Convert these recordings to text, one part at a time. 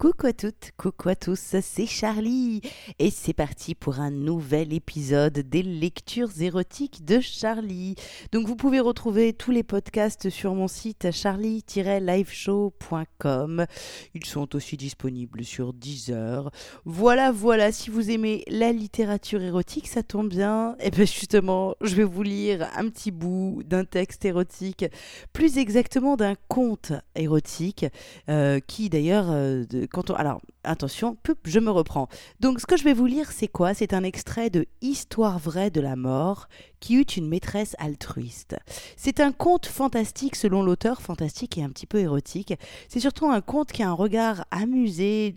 Coucou à toutes, coucou à tous, c'est Charlie et c'est parti pour un nouvel épisode des lectures érotiques de Charlie. Donc vous pouvez retrouver tous les podcasts sur mon site charlie-liveshow.com. Ils sont aussi disponibles sur Deezer. Voilà, voilà, si vous aimez la littérature érotique, ça tombe bien. Et bien justement, je vais vous lire un petit bout d'un texte érotique, plus exactement d'un conte érotique, euh, qui d'ailleurs... Euh, quand on... Alors, attention, je me reprends. Donc, ce que je vais vous lire, c'est quoi? C'est un extrait de Histoire vraie de la mort qui eut une maîtresse altruiste. C'est un conte fantastique selon l'auteur, fantastique et un petit peu érotique. C'est surtout un conte qui a un regard amusé,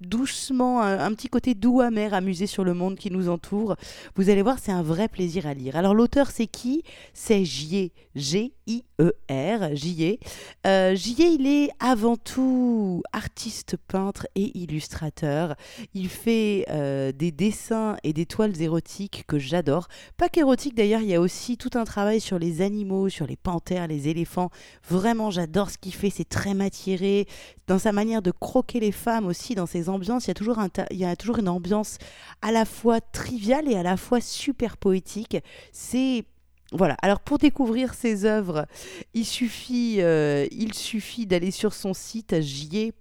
doucement, un, petit côté doux, amer, amusé sur le monde qui nous entoure. Vous allez voir, c'est un vrai plaisir à lire. Alors, l'auteur, c'est qui? C'est J. G-I-E-R, J. Euh, J. il est avant tout artiste peintre et illustrateur. Il fait euh, des dessins et des toiles érotiques que j'adore. Pas qu'érotiques d'ailleurs, il y a aussi tout un travail sur les animaux, sur les panthères, les éléphants. Vraiment, j'adore ce qu'il fait. C'est très matiéré. Dans sa manière de croquer les femmes aussi, dans ses ambiances, il y a toujours, une ambiance à la fois triviale et à la fois super poétique. C'est voilà. Alors pour découvrir ses œuvres, il suffit, euh, il suffit d'aller sur son site j.e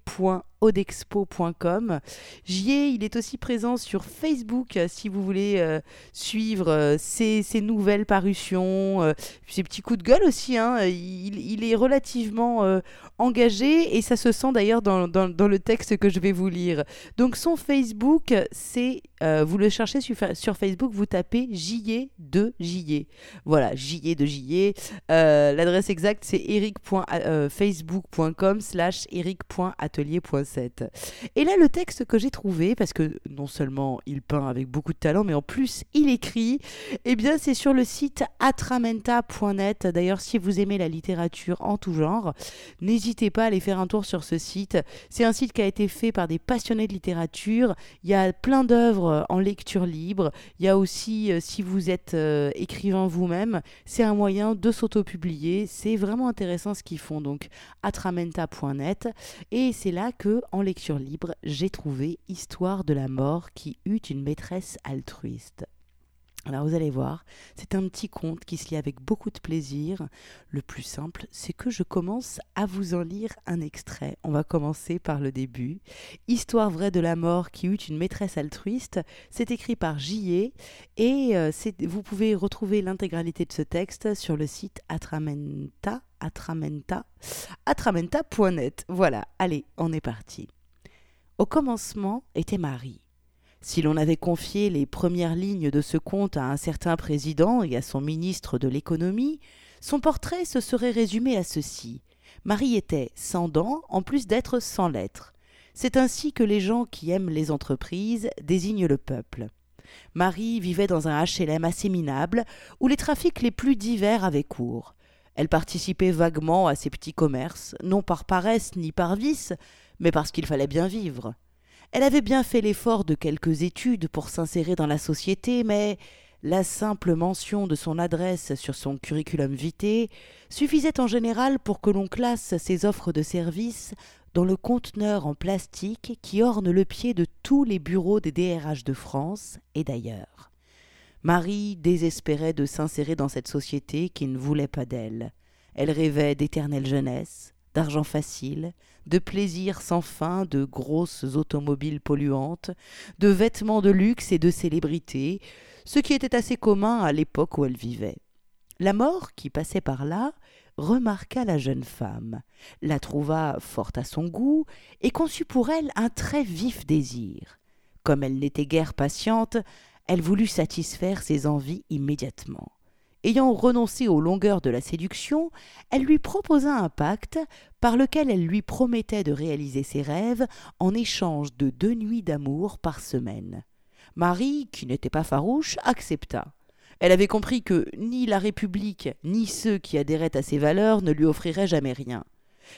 odexpo.com. J'y il est aussi présent sur Facebook euh, si vous voulez euh, suivre ses, nouvelles parutions, ses petits coups de gueule aussi. Hein. Il, est relativement engagé et ça se sent d'ailleurs dans, le texte que je vais vous lire. Donc son Facebook, c'est, vous le cherchez sur, Facebook, vous tapez JE de JE. Voilà, JE de JE. L'adresse exacte, c'est eric.facebook.com slash eric.atelier.com et là, le texte que j'ai trouvé, parce que non seulement il peint avec beaucoup de talent, mais en plus il écrit, eh bien c'est sur le site atramenta.net. D'ailleurs, si vous aimez la littérature en tout genre, n'hésitez pas à aller faire un tour sur ce site. C'est un site qui a été fait par des passionnés de littérature. Il y a plein d'œuvres en lecture libre. Il y a aussi, euh, si vous êtes euh, écrivain vous-même, c'est un moyen de s'auto-publier. C'est vraiment intéressant ce qu'ils font. Donc, atramenta.net. Et c'est là que en lecture libre, j'ai trouvé Histoire de la mort qui eut une maîtresse altruiste. Alors vous allez voir, c'est un petit conte qui se lit avec beaucoup de plaisir. Le plus simple, c'est que je commence à vous en lire un extrait. On va commencer par le début. Histoire vraie de la mort qui eut une maîtresse altruiste. C'est écrit par J.E. et euh, vous pouvez retrouver l'intégralité de ce texte sur le site Atramenta, Atramenta, atramenta.net. Voilà, allez, on est parti. Au commencement était Marie si l'on avait confié les premières lignes de ce conte à un certain président et à son ministre de l'économie, son portrait se serait résumé à ceci. Marie était sans dents, en plus d'être sans lettres. C'est ainsi que les gens qui aiment les entreprises désignent le peuple. Marie vivait dans un HLM assez minable, où les trafics les plus divers avaient cours. Elle participait vaguement à ces petits commerces, non par paresse ni par vice, mais parce qu'il fallait bien vivre. Elle avait bien fait l'effort de quelques études pour s'insérer dans la société, mais la simple mention de son adresse sur son curriculum vitae suffisait en général pour que l'on classe ses offres de services dans le conteneur en plastique qui orne le pied de tous les bureaux des DRH de France et d'ailleurs. Marie désespérait de s'insérer dans cette société qui ne voulait pas d'elle. Elle rêvait d'éternelle jeunesse, d'argent facile, de plaisirs sans fin, de grosses automobiles polluantes, de vêtements de luxe et de célébrité, ce qui était assez commun à l'époque où elle vivait. La mort, qui passait par là, remarqua la jeune femme, la trouva forte à son goût, et conçut pour elle un très vif désir. Comme elle n'était guère patiente, elle voulut satisfaire ses envies immédiatement. Ayant renoncé aux longueurs de la séduction, elle lui proposa un pacte par lequel elle lui promettait de réaliser ses rêves en échange de deux nuits d'amour par semaine. Marie, qui n'était pas farouche, accepta. Elle avait compris que ni la République, ni ceux qui adhéraient à ses valeurs ne lui offriraient jamais rien.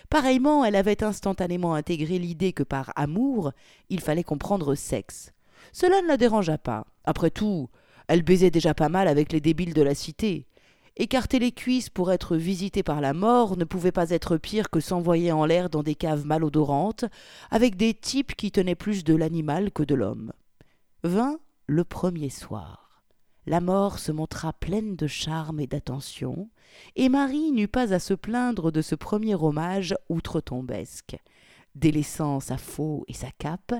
Pareillement, elle avait instantanément intégré l'idée que par amour, il fallait comprendre sexe. Cela ne la dérangea pas. Après tout, elle baisait déjà pas mal avec les débiles de la cité. Écarter les cuisses pour être visité par la mort ne pouvait pas être pire que s'envoyer en l'air dans des caves malodorantes, avec des types qui tenaient plus de l'animal que de l'homme. Vint le premier soir. La mort se montra pleine de charme et d'attention, et Marie n'eut pas à se plaindre de ce premier hommage outre-tombesque. Délaissant sa faux et sa cape,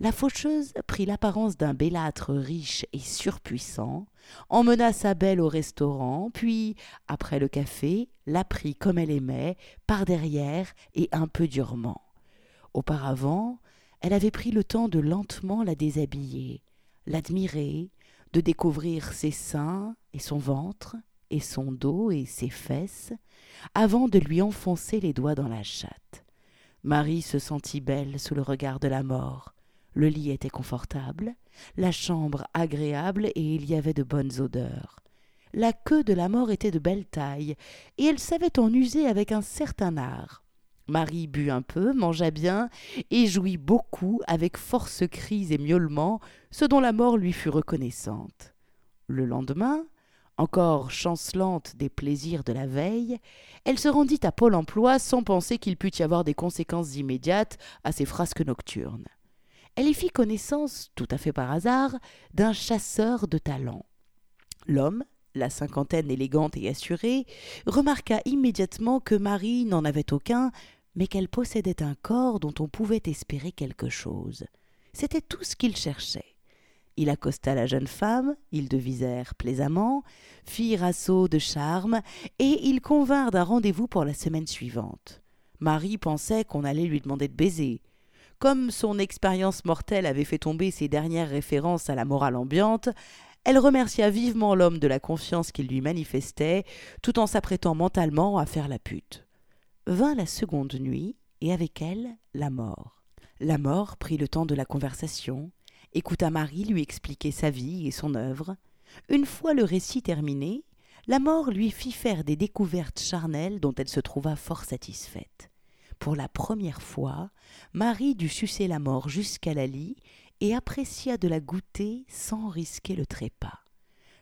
la faucheuse prit l'apparence d'un bellâtre riche et surpuissant, emmena sa belle au restaurant, puis, après le café, la prit comme elle aimait, par derrière et un peu durement. Auparavant, elle avait pris le temps de lentement la déshabiller, l'admirer, de découvrir ses seins et son ventre, et son dos et ses fesses, avant de lui enfoncer les doigts dans la chatte. Marie se sentit belle sous le regard de la mort. Le lit était confortable, la chambre agréable et il y avait de bonnes odeurs. La queue de la mort était de belle taille, et elle savait en user avec un certain art. Marie but un peu, mangea bien, et jouit beaucoup avec force cris et miaulements, ce dont la mort lui fut reconnaissante. Le lendemain, encore chancelante des plaisirs de la veille, elle se rendit à Pôle emploi sans penser qu'il pût y avoir des conséquences immédiates à ses frasques nocturnes elle y fit connaissance, tout à fait par hasard, d'un chasseur de talent. L'homme, la cinquantaine élégante et assurée, remarqua immédiatement que Marie n'en avait aucun, mais qu'elle possédait un corps dont on pouvait espérer quelque chose. C'était tout ce qu'il cherchait. Il accosta la jeune femme, ils devisèrent plaisamment, firent assaut de charme, et ils convinrent d'un rendez-vous pour la semaine suivante. Marie pensait qu'on allait lui demander de baiser. Comme son expérience mortelle avait fait tomber ses dernières références à la morale ambiante, elle remercia vivement l'homme de la confiance qu'il lui manifestait, tout en s'apprêtant mentalement à faire la pute. Vint la seconde nuit, et avec elle la mort. La mort prit le temps de la conversation, écouta Marie lui expliquer sa vie et son œuvre. Une fois le récit terminé, la mort lui fit faire des découvertes charnelles dont elle se trouva fort satisfaite. Pour la première fois, Marie dut sucer la mort jusqu'à la lie et apprécia de la goûter sans risquer le trépas.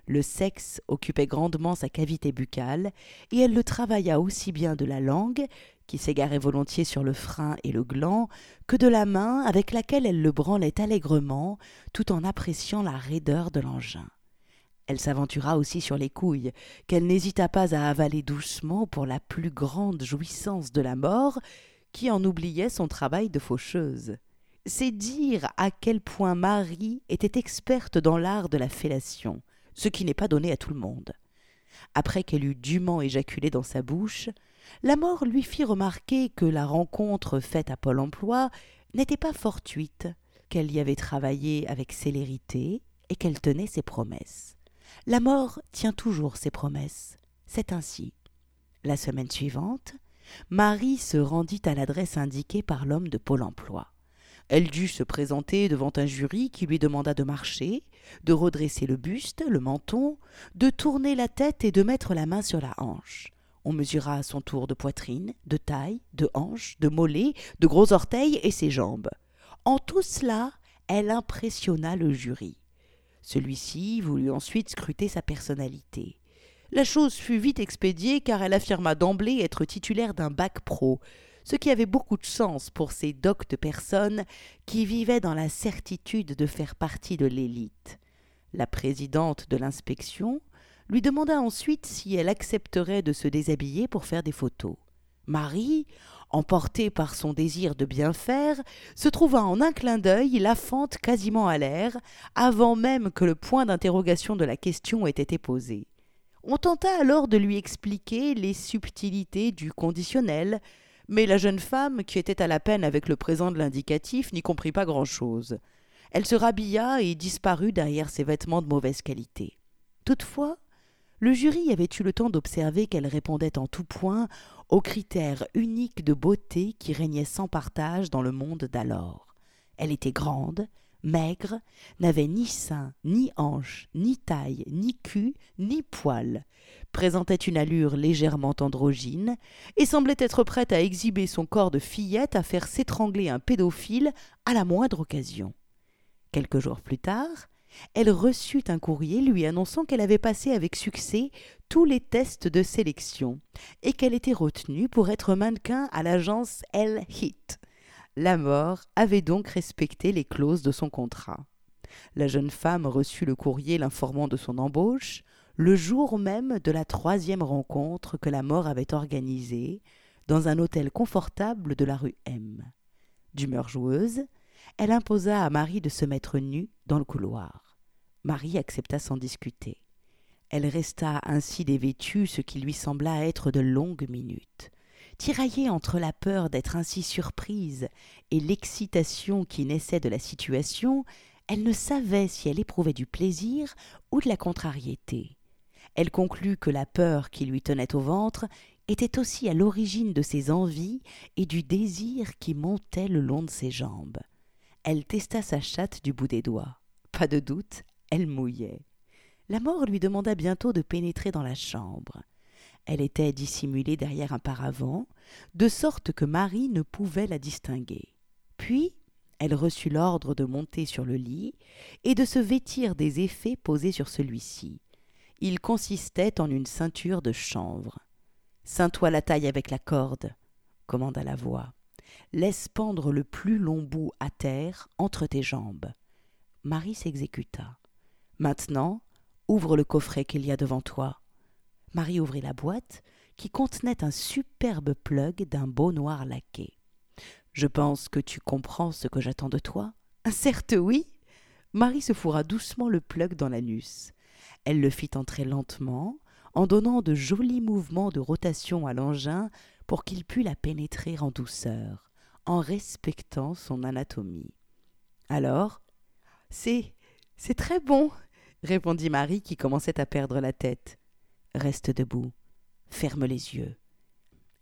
Le sexe occupait grandement sa cavité buccale, et elle le travailla aussi bien de la langue, qui s'égarait volontiers sur le frein et le gland, que de la main avec laquelle elle le branlait allègrement, tout en appréciant la raideur de l'engin. Elle s'aventura aussi sur les couilles, qu'elle n'hésita pas à avaler doucement pour la plus grande jouissance de la mort, qui en oubliait son travail de faucheuse. C'est dire à quel point Marie était experte dans l'art de la fellation, ce qui n'est pas donné à tout le monde. Après qu'elle eut dûment éjaculé dans sa bouche, la mort lui fit remarquer que la rencontre faite à Pôle emploi n'était pas fortuite, qu'elle y avait travaillé avec célérité et qu'elle tenait ses promesses. La mort tient toujours ses promesses. C'est ainsi. La semaine suivante, Marie se rendit à l'adresse indiquée par l'homme de Pôle emploi. Elle dut se présenter devant un jury qui lui demanda de marcher, de redresser le buste, le menton, de tourner la tête et de mettre la main sur la hanche. On mesura son tour de poitrine, de taille, de hanche, de mollet, de gros orteils et ses jambes. En tout cela, elle impressionna le jury. Celui-ci voulut ensuite scruter sa personnalité. La chose fut vite expédiée car elle affirma d'emblée être titulaire d'un bac pro, ce qui avait beaucoup de sens pour ces doctes personnes qui vivaient dans la certitude de faire partie de l'élite. La présidente de l'inspection lui demanda ensuite si elle accepterait de se déshabiller pour faire des photos. Marie, emportée par son désir de bien faire, se trouva en un clin d'œil la fente quasiment à l'air, avant même que le point d'interrogation de la question ait été posé. On tenta alors de lui expliquer les subtilités du conditionnel, mais la jeune femme, qui était à la peine avec le présent de l'indicatif, n'y comprit pas grand-chose. Elle se rhabilla et disparut derrière ses vêtements de mauvaise qualité. Toutefois, le jury avait eu le temps d'observer qu'elle répondait en tout point aux critères uniques de beauté qui régnaient sans partage dans le monde d'alors. Elle était grande, maigre, n'avait ni sein, ni hanche, ni taille, ni cul, ni poil, présentait une allure légèrement androgyne, et semblait être prête à exhiber son corps de fillette à faire s'étrangler un pédophile à la moindre occasion. Quelques jours plus tard, elle reçut un courrier lui annonçant qu'elle avait passé avec succès tous les tests de sélection et qu'elle était retenue pour être mannequin à l'agence L Hit. La mort avait donc respecté les clauses de son contrat. La jeune femme reçut le courrier l'informant de son embauche le jour même de la troisième rencontre que la mort avait organisée dans un hôtel confortable de la rue M. D'humeur joueuse, elle imposa à Marie de se mettre nue dans le couloir. Marie accepta sans discuter. Elle resta ainsi dévêtue ce qui lui sembla être de longues minutes. Tiraillée entre la peur d'être ainsi surprise et l'excitation qui naissait de la situation, elle ne savait si elle éprouvait du plaisir ou de la contrariété. Elle conclut que la peur qui lui tenait au ventre était aussi à l'origine de ses envies et du désir qui montait le long de ses jambes. Elle testa sa chatte du bout des doigts. Pas de doute, elle mouillait. La mort lui demanda bientôt de pénétrer dans la chambre. Elle était dissimulée derrière un paravent, de sorte que Marie ne pouvait la distinguer. Puis elle reçut l'ordre de monter sur le lit et de se vêtir des effets posés sur celui-ci. Il consistait en une ceinture de chanvre. Ceins-toi la taille avec la corde, commanda la voix. Laisse pendre le plus long bout à terre entre tes jambes. Marie s'exécuta. Maintenant, ouvre le coffret qu'il y a devant toi. Marie ouvrit la boîte, qui contenait un superbe plug d'un beau noir laqué. Je pense que tu comprends ce que j'attends de toi. Certes oui. Marie se fourra doucement le plug dans l'anus. Elle le fit entrer lentement, en donnant de jolis mouvements de rotation à l'engin pour qu'il pût la pénétrer en douceur, en respectant son anatomie. Alors, c'est. c'est très bon, répondit Marie qui commençait à perdre la tête. Reste debout, ferme les yeux.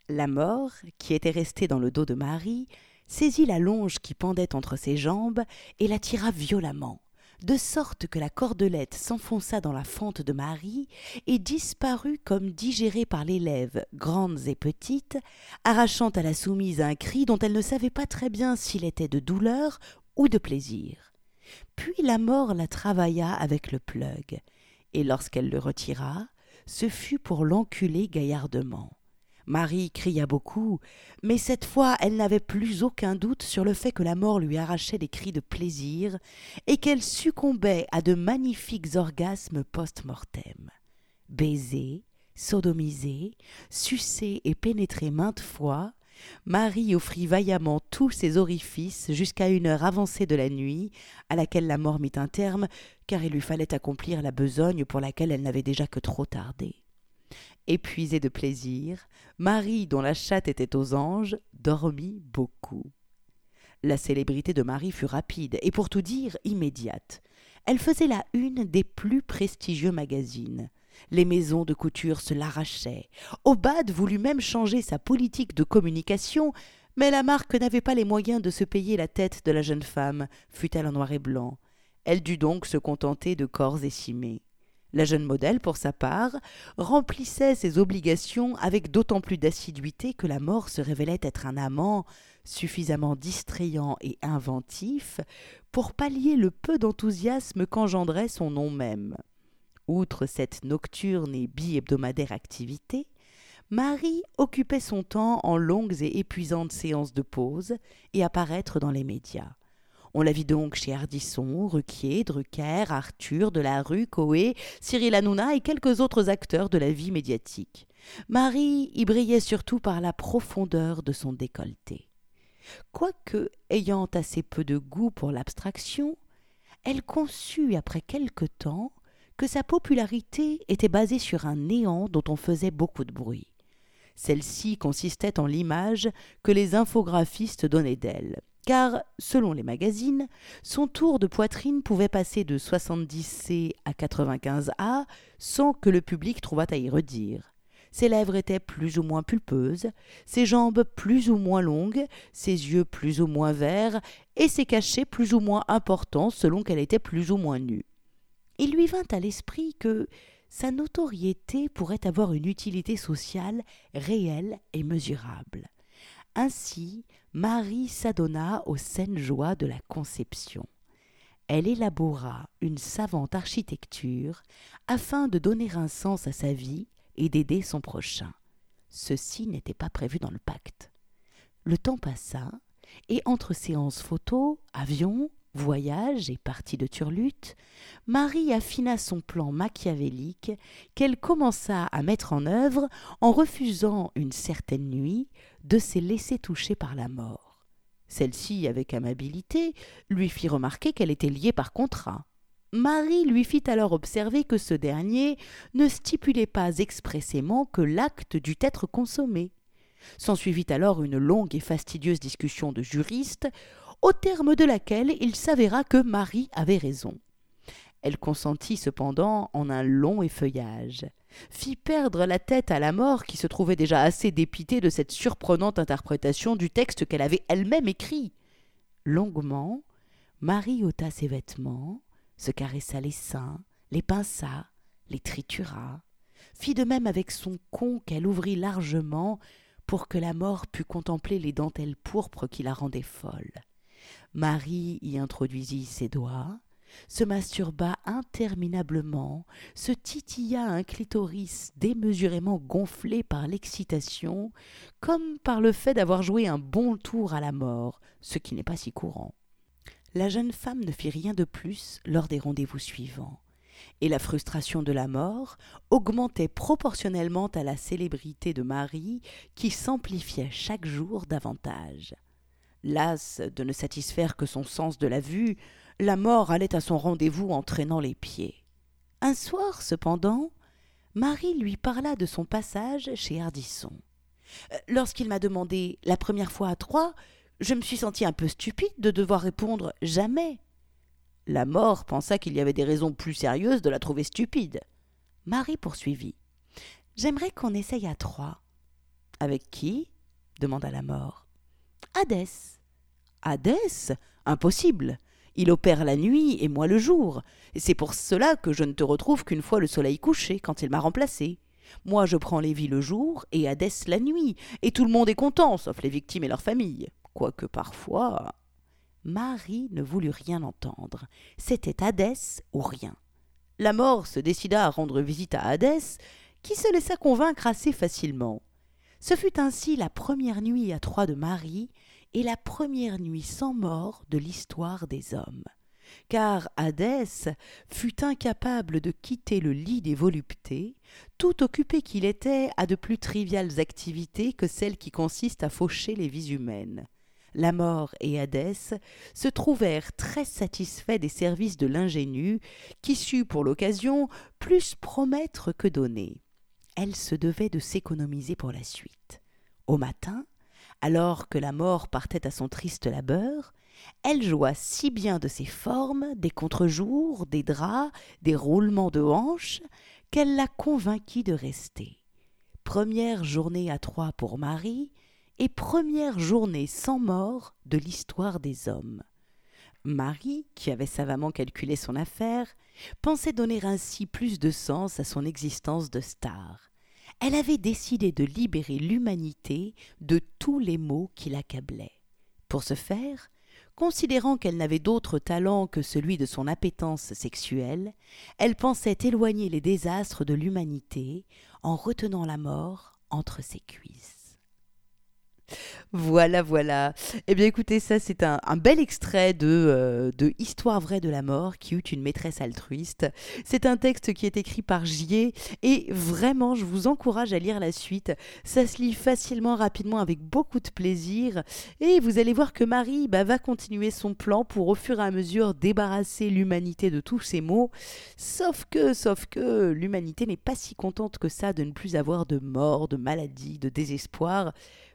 La mort, qui était restée dans le dos de Marie, saisit la longe qui pendait entre ses jambes et la tira violemment de sorte que la cordelette s'enfonça dans la fente de Marie et disparut comme digérée par les lèvres grandes et petites, arrachant à la soumise un cri dont elle ne savait pas très bien s'il était de douleur ou de plaisir. Puis la mort la travailla avec le plug, et lorsqu'elle le retira, ce fut pour l'enculer gaillardement. Marie cria beaucoup, mais cette fois elle n'avait plus aucun doute sur le fait que la mort lui arrachait des cris de plaisir et qu'elle succombait à de magnifiques orgasmes post-mortem. Baisée, sodomisée, sucée et pénétrée maintes fois, Marie offrit vaillamment tous ses orifices jusqu'à une heure avancée de la nuit, à laquelle la mort mit un terme, car il lui fallait accomplir la besogne pour laquelle elle n'avait déjà que trop tardé. Épuisée de plaisir, Marie, dont la chatte était aux anges, dormit beaucoup. La célébrité de Marie fut rapide et pour tout dire immédiate. Elle faisait la une des plus prestigieux magazines. Les maisons de couture se l'arrachaient. Obad voulut même changer sa politique de communication, mais la marque n'avait pas les moyens de se payer la tête de la jeune femme, fût-elle en noir et blanc. Elle dut donc se contenter de corps écimés. La jeune modèle, pour sa part, remplissait ses obligations avec d'autant plus d'assiduité que la mort se révélait être un amant suffisamment distrayant et inventif pour pallier le peu d'enthousiasme qu'engendrait son nom même. Outre cette nocturne et bi-hebdomadaire activité, Marie occupait son temps en longues et épuisantes séances de pause et à paraître dans les médias. On la vit donc chez Ardisson, Ruquier, Drucker, Arthur, Delarue, Coé, Cyril Hanouna et quelques autres acteurs de la vie médiatique. Marie y brillait surtout par la profondeur de son décolleté. Quoique ayant assez peu de goût pour l'abstraction, elle conçut après quelque temps que sa popularité était basée sur un néant dont on faisait beaucoup de bruit. Celle-ci consistait en l'image que les infographistes donnaient d'elle car, selon les magazines, son tour de poitrine pouvait passer de 70C à 95A sans que le public trouvât à y redire. Ses lèvres étaient plus ou moins pulpeuses, ses jambes plus ou moins longues, ses yeux plus ou moins verts, et ses cachets plus ou moins importants selon qu'elle était plus ou moins nue. Il lui vint à l'esprit que sa notoriété pourrait avoir une utilité sociale réelle et mesurable. Ainsi, Marie s'adonna aux saines joies de la conception. elle élabora une savante architecture afin de donner un sens à sa vie et d'aider son prochain. Ceci n'était pas prévu dans le pacte. Le temps passa, et entre séances photos, avions, voyages et parties de turlute, Marie affina son plan machiavélique qu'elle commença à mettre en œuvre en refusant une certaine nuit de se laisser toucher par la mort. Celle-ci, avec amabilité, lui fit remarquer qu'elle était liée par contrat. Marie lui fit alors observer que ce dernier ne stipulait pas expressément que l'acte dut être consommé. S'ensuivit alors une longue et fastidieuse discussion de juristes, au terme de laquelle il s'avéra que Marie avait raison. Elle consentit cependant en un long effeuillage, fit perdre la tête à la mort qui se trouvait déjà assez dépitée de cette surprenante interprétation du texte qu'elle avait elle-même écrit. Longuement, Marie ôta ses vêtements, se caressa les seins, les pinça, les tritura, fit de même avec son con qu'elle ouvrit largement pour que la mort pût contempler les dentelles pourpres qui la rendaient folle. Marie y introduisit ses doigts, se masturba interminablement, se titilla un clitoris démesurément gonflé par l'excitation, comme par le fait d'avoir joué un bon tour à la mort, ce qui n'est pas si courant. La jeune femme ne fit rien de plus lors des rendez-vous suivants, et la frustration de la mort augmentait proportionnellement à la célébrité de Marie qui s'amplifiait chaque jour davantage. Lasse de ne satisfaire que son sens de la vue, la mort allait à son rendez-vous en traînant les pieds. Un soir, cependant, Marie lui parla de son passage chez Ardisson. Euh, lorsqu'il m'a demandé la première fois à trois, je me suis senti un peu stupide de devoir répondre jamais. La mort pensa qu'il y avait des raisons plus sérieuses de la trouver stupide. Marie poursuivit. J'aimerais qu'on essaye à trois. Avec qui? demanda la mort. Hadès. Hadès? Impossible. Il opère la nuit et moi le jour. C'est pour cela que je ne te retrouve qu'une fois le soleil couché, quand il m'a remplacé. Moi je prends Lévi le jour et Hadès la nuit, et tout le monde est content, sauf les victimes et leurs familles. Quoique parfois. Marie ne voulut rien entendre. C'était Hadès ou rien. La mort se décida à rendre visite à Hadès, qui se laissa convaincre assez facilement. Ce fut ainsi la première nuit à Troyes de Marie, et la première nuit sans mort de l'histoire des hommes. Car Hadès fut incapable de quitter le lit des voluptés, tout occupé qu'il était à de plus triviales activités que celles qui consistent à faucher les vies humaines. La mort et Hadès se trouvèrent très satisfaits des services de l'ingénu, qui sut pour l'occasion plus promettre que donner. Elle se devait de s'économiser pour la suite. Au matin, alors que la mort partait à son triste labeur, elle joua si bien de ses formes, des contre-jours, des draps, des roulements de hanches, qu'elle la convainquit de rester. Première journée à Troyes pour Marie, et première journée sans mort de l'histoire des hommes. Marie, qui avait savamment calculé son affaire, pensait donner ainsi plus de sens à son existence de star elle avait décidé de libérer l'humanité de tous les maux qui l'accablaient. Pour ce faire, considérant qu'elle n'avait d'autre talent que celui de son appétence sexuelle, elle pensait éloigner les désastres de l'humanité en retenant la mort entre ses cuisses. Voilà, voilà. Eh bien, écoutez, ça, c'est un, bel extrait de, euh, de Histoire vraie de la mort qui eut une maîtresse altruiste. C'est un texte qui est écrit par Gier et vraiment, je vous encourage à lire la suite. Ça se lit facilement, rapidement, avec beaucoup de plaisir. Et vous allez voir que Marie bah, va continuer son plan pour, au fur et à mesure, débarrasser l'humanité de tous ces maux. Sauf que, sauf que, l'humanité n'est pas si contente que ça de ne plus avoir de mort, de maladie, de désespoir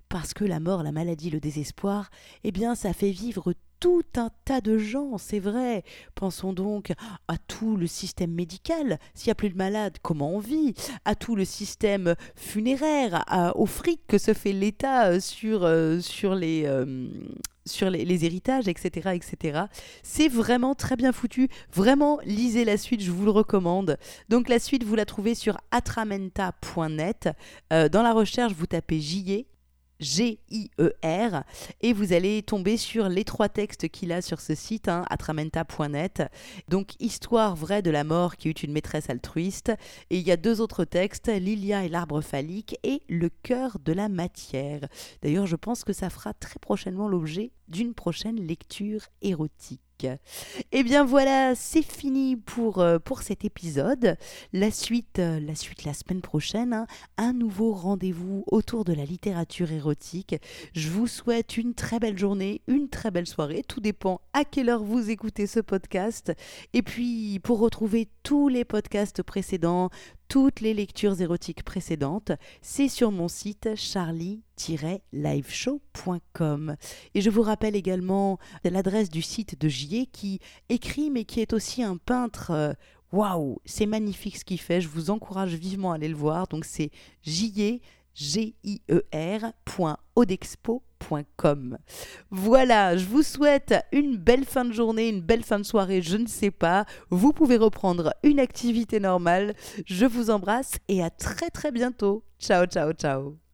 parce que la mort, la maladie, le désespoir, eh bien, ça fait vivre tout un tas de gens, c'est vrai. Pensons donc à tout le système médical. S'il n'y a plus de malades, comment on vit? À tout le système funéraire, au fric que se fait l'État euh, sur, euh, sur, les, euh, sur les, héritages, etc. etc. C'est vraiment très bien foutu. Vraiment, lisez la suite, je vous le recommande. Donc la suite, vous la trouvez sur atramenta.net. dans la recherche, vous tapez JE G-I-E-R. Et vous allez tomber sur les trois textes qu'il a sur ce site, hein, atramenta.net. Donc, Histoire vraie de la mort qui eut une maîtresse altruiste. Et il y a deux autres textes, Lilia et l'arbre phallique et Le cœur de la matière. D'ailleurs, je pense que ça fera très prochainement l'objet d'une prochaine lecture érotique. Et eh bien voilà, c'est fini pour, euh, pour cet épisode. La suite, euh, la suite la semaine prochaine, hein. un nouveau rendez-vous autour de la littérature érotique. Je vous souhaite une très belle journée, une très belle soirée. Tout dépend à quelle heure vous écoutez ce podcast. Et puis, pour retrouver tous les podcasts précédents, toutes les lectures érotiques précédentes, c'est sur mon site charlie-liveshow.com. Et je vous rappelle également l'adresse du site de J.E. qui écrit mais qui est aussi un peintre. Waouh, c'est magnifique ce qu'il fait, je vous encourage vivement à aller le voir. Donc c'est J.E. G-I-E-R.odexpo.com. Voilà, je vous souhaite une belle fin de journée, une belle fin de soirée, je ne sais pas. Vous pouvez reprendre une activité normale. Je vous embrasse et à très très bientôt. Ciao, ciao, ciao.